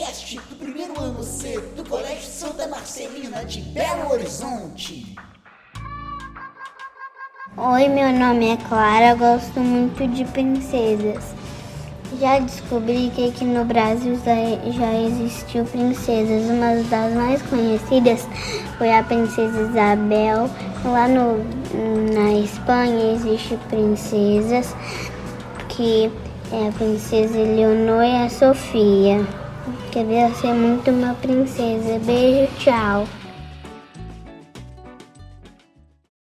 podcast do primeiro ano C do Colégio Santa Marcelina de Belo Horizonte. Oi, meu nome é Clara, gosto muito de princesas. Já descobri que aqui no Brasil já existiu princesas. Uma das mais conhecidas foi a princesa Isabel. Lá no, na Espanha existe princesas que é a princesa Eleonor e a Sofia. Queria ser muito uma princesa. Beijo, tchau.